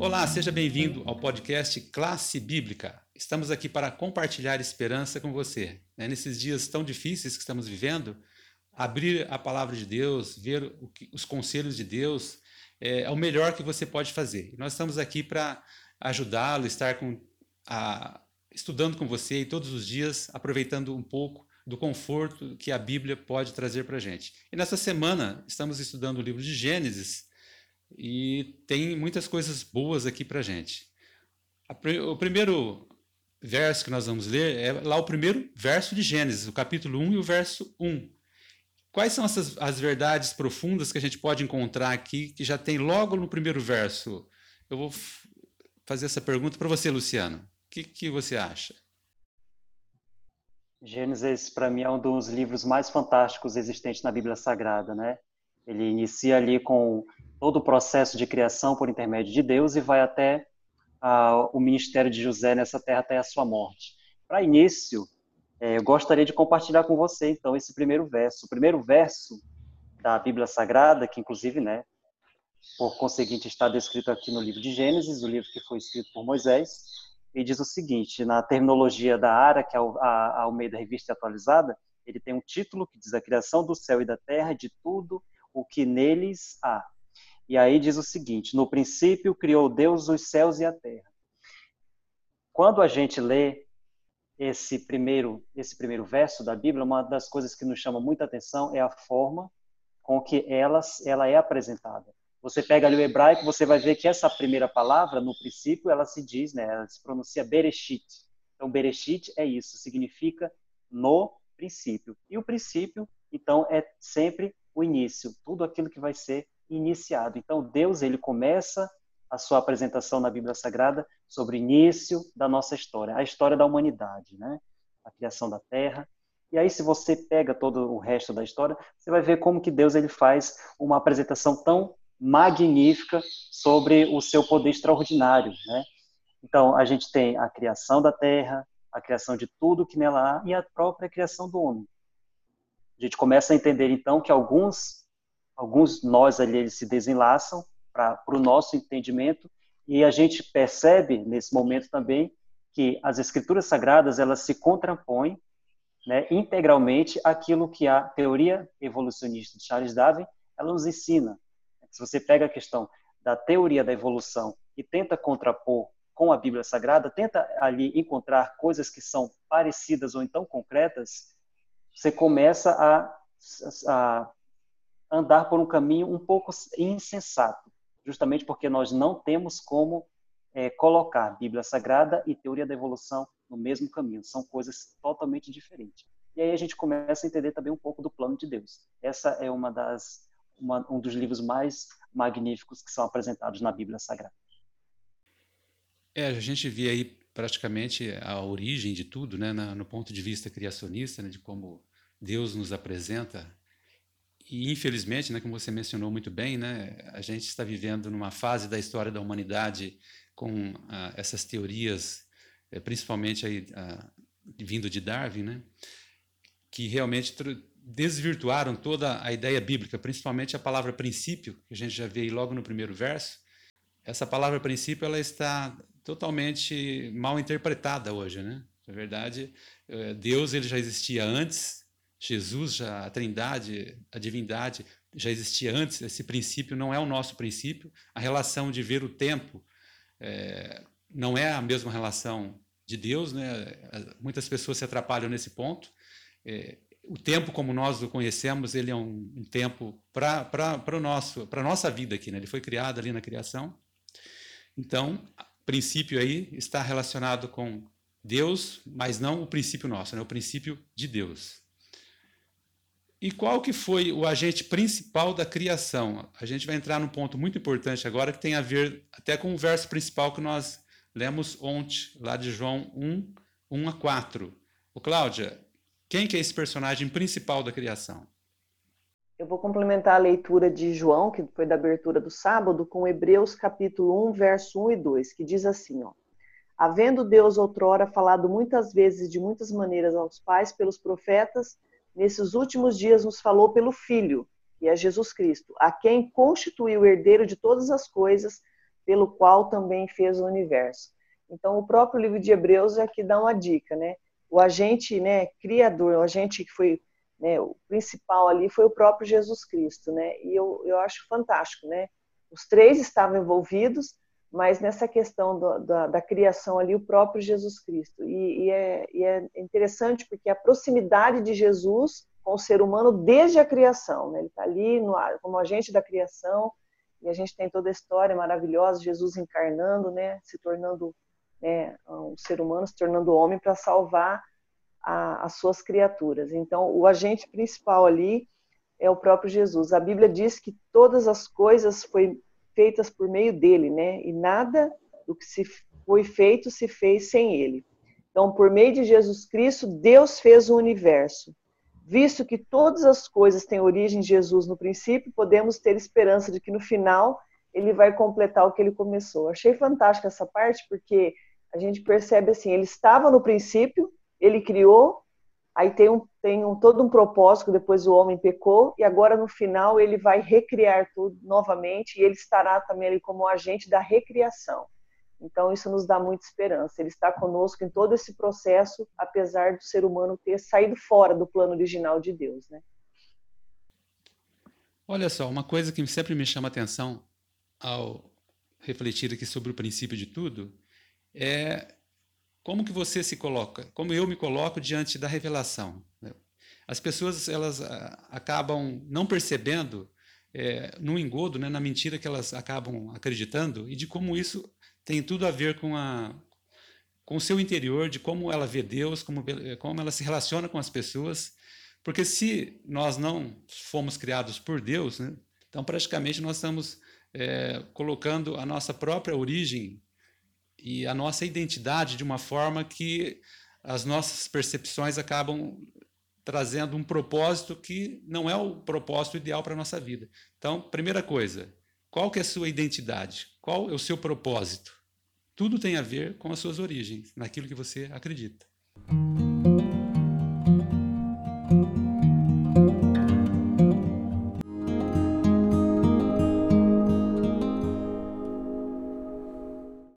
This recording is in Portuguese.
Olá, seja bem-vindo ao podcast Classe Bíblica. Estamos aqui para compartilhar esperança com você. Né? Nesses dias tão difíceis que estamos vivendo, abrir a palavra de Deus, ver os conselhos de Deus, é, é o melhor que você pode fazer. Nós estamos aqui para ajudá-lo, estar com, a, estudando com você e todos os dias aproveitando um pouco do conforto que a Bíblia pode trazer para a gente. E nessa semana estamos estudando o livro de Gênesis e tem muitas coisas boas aqui para gente. O primeiro verso que nós vamos ler é lá o primeiro verso de Gênesis, o capítulo 1 e o verso 1. Quais são essas, as verdades profundas que a gente pode encontrar aqui, que já tem logo no primeiro verso? Eu vou fazer essa pergunta para você, Luciano. O que, que você acha? Gênesis, para mim, é um dos livros mais fantásticos existentes na Bíblia Sagrada, né? Ele inicia ali com todo o processo de criação por intermédio de Deus e vai até uh, o ministério de José nessa terra até a sua morte. Para início, é, eu gostaria de compartilhar com você, então, esse primeiro verso. O primeiro verso da Bíblia Sagrada, que inclusive, né, por conseguinte, está descrito aqui no livro de Gênesis, o livro que foi escrito por Moisés, e diz o seguinte, na terminologia da área, que é a Almeida Revista Atualizada, ele tem um título que diz a criação do céu e da terra, de tudo o que neles há. E aí diz o seguinte, no princípio criou Deus os céus e a terra. Quando a gente lê esse primeiro, esse primeiro verso da Bíblia, uma das coisas que nos chama muita atenção é a forma com que ela, ela é apresentada. Você pega ali o hebraico, você vai ver que essa primeira palavra, no princípio, ela se diz, né, ela se pronuncia Bereshit. Então, Bereshit é isso, significa no princípio. E o princípio, então, é sempre o início, tudo aquilo que vai ser iniciado. Então, Deus, ele começa a sua apresentação na Bíblia Sagrada sobre o início da nossa história, a história da humanidade, né? A criação da Terra. E aí, se você pega todo o resto da história, você vai ver como que Deus ele faz uma apresentação tão magnífica sobre o seu poder extraordinário, né? Então, a gente tem a criação da Terra, a criação de tudo que nela há e a própria criação do homem. A gente começa a entender então que alguns alguns nós ali eles se desenlaçam para o nosso entendimento e a gente percebe nesse momento também que as escrituras sagradas elas se contrapõem né, integralmente aquilo que a teoria evolucionista de Charles Darwin ela nos ensina. Se você pega a questão da teoria da evolução e tenta contrapor com a Bíblia Sagrada, tenta ali encontrar coisas que são parecidas ou então concretas, você começa a, a andar por um caminho um pouco insensato justamente porque nós não temos como é, colocar Bíblia Sagrada e teoria da evolução no mesmo caminho. São coisas totalmente diferentes. E aí a gente começa a entender também um pouco do plano de Deus. Essa é uma das uma, um dos livros mais magníficos que são apresentados na Bíblia Sagrada. É, a gente vê aí praticamente a origem de tudo, né, no ponto de vista criacionista, né, de como Deus nos apresenta e infelizmente, né, como você mencionou muito bem, né, a gente está vivendo numa fase da história da humanidade com ah, essas teorias, eh, principalmente aí, ah, vindo de Darwin, né, que realmente desvirtuaram toda a ideia bíblica, principalmente a palavra princípio, que a gente já vê logo no primeiro verso. Essa palavra princípio ela está totalmente mal interpretada hoje, né? Na verdade, eh, Deus ele já existia antes Jesus, já, a Trindade, a divindade já existia antes, esse princípio não é o nosso princípio. A relação de ver o tempo é, não é a mesma relação de Deus, né? Muitas pessoas se atrapalham nesse ponto. É, o tempo como nós o conhecemos, ele é um, um tempo para para nossa vida aqui, né? Ele foi criado ali na criação. Então, o princípio aí está relacionado com Deus, mas não o princípio nosso, né? O princípio de Deus. E qual que foi o agente principal da criação? A gente vai entrar num ponto muito importante agora que tem a ver até com o verso principal que nós lemos ontem, lá de João 1, 1 a 4. O Cláudia, quem que é esse personagem principal da criação? Eu vou complementar a leitura de João, que foi da abertura do sábado, com Hebreus capítulo 1, verso 1 e 2, que diz assim, ó: Havendo Deus outrora falado muitas vezes de muitas maneiras aos pais pelos profetas, nesses últimos dias nos falou pelo Filho, que é Jesus Cristo, a quem constituiu o herdeiro de todas as coisas, pelo qual também fez o universo. Então, o próprio livro de Hebreus é que dá uma dica, né? O agente, né, criador, o agente que foi né, o principal ali foi o próprio Jesus Cristo, né? E eu, eu acho fantástico, né? Os três estavam envolvidos, mas nessa questão do, da, da, criação ali, o próprio Jesus Cristo. E, e, é, e, é, interessante porque a proximidade de Jesus com o ser humano desde a criação, né? ele está ali no, como agente da criação, e a gente tem toda a história maravilhosa, Jesus encarnando, né? se tornando né, um ser humano, se tornando homem para salvar a, as suas criaturas. Então, o agente principal ali é o próprio Jesus. A Bíblia diz que todas as coisas foi feitas por meio dele, né? E nada do que se foi feito se fez sem ele. Então, por meio de Jesus Cristo, Deus fez o universo. Visto que todas as coisas têm origem em Jesus no princípio, podemos ter esperança de que no final ele vai completar o que ele começou. Achei fantástica essa parte porque a gente percebe assim, ele estava no princípio, ele criou, aí tem, um, tem um, todo um propósito, depois o homem pecou, e agora no final ele vai recriar tudo novamente, e ele estará também ali como agente da recriação. Então isso nos dá muita esperança. Ele está conosco em todo esse processo, apesar do ser humano ter saído fora do plano original de Deus, né? Olha só, uma coisa que sempre me chama atenção ao refletir aqui sobre o princípio de tudo é como que você se coloca? Como eu me coloco diante da revelação? As pessoas elas ah, acabam não percebendo é, no engodo, né, na mentira que elas acabam acreditando e de como isso tem tudo a ver com a com o seu interior, de como ela vê Deus, como, como ela se relaciona com as pessoas. Porque se nós não fomos criados por Deus, né, então praticamente nós estamos é, colocando a nossa própria origem e a nossa identidade de uma forma que as nossas percepções acabam trazendo um propósito que não é o propósito ideal para a nossa vida. Então, primeira coisa, qual que é a sua identidade? Qual é o seu propósito? Tudo tem a ver com as suas origens, naquilo que você acredita.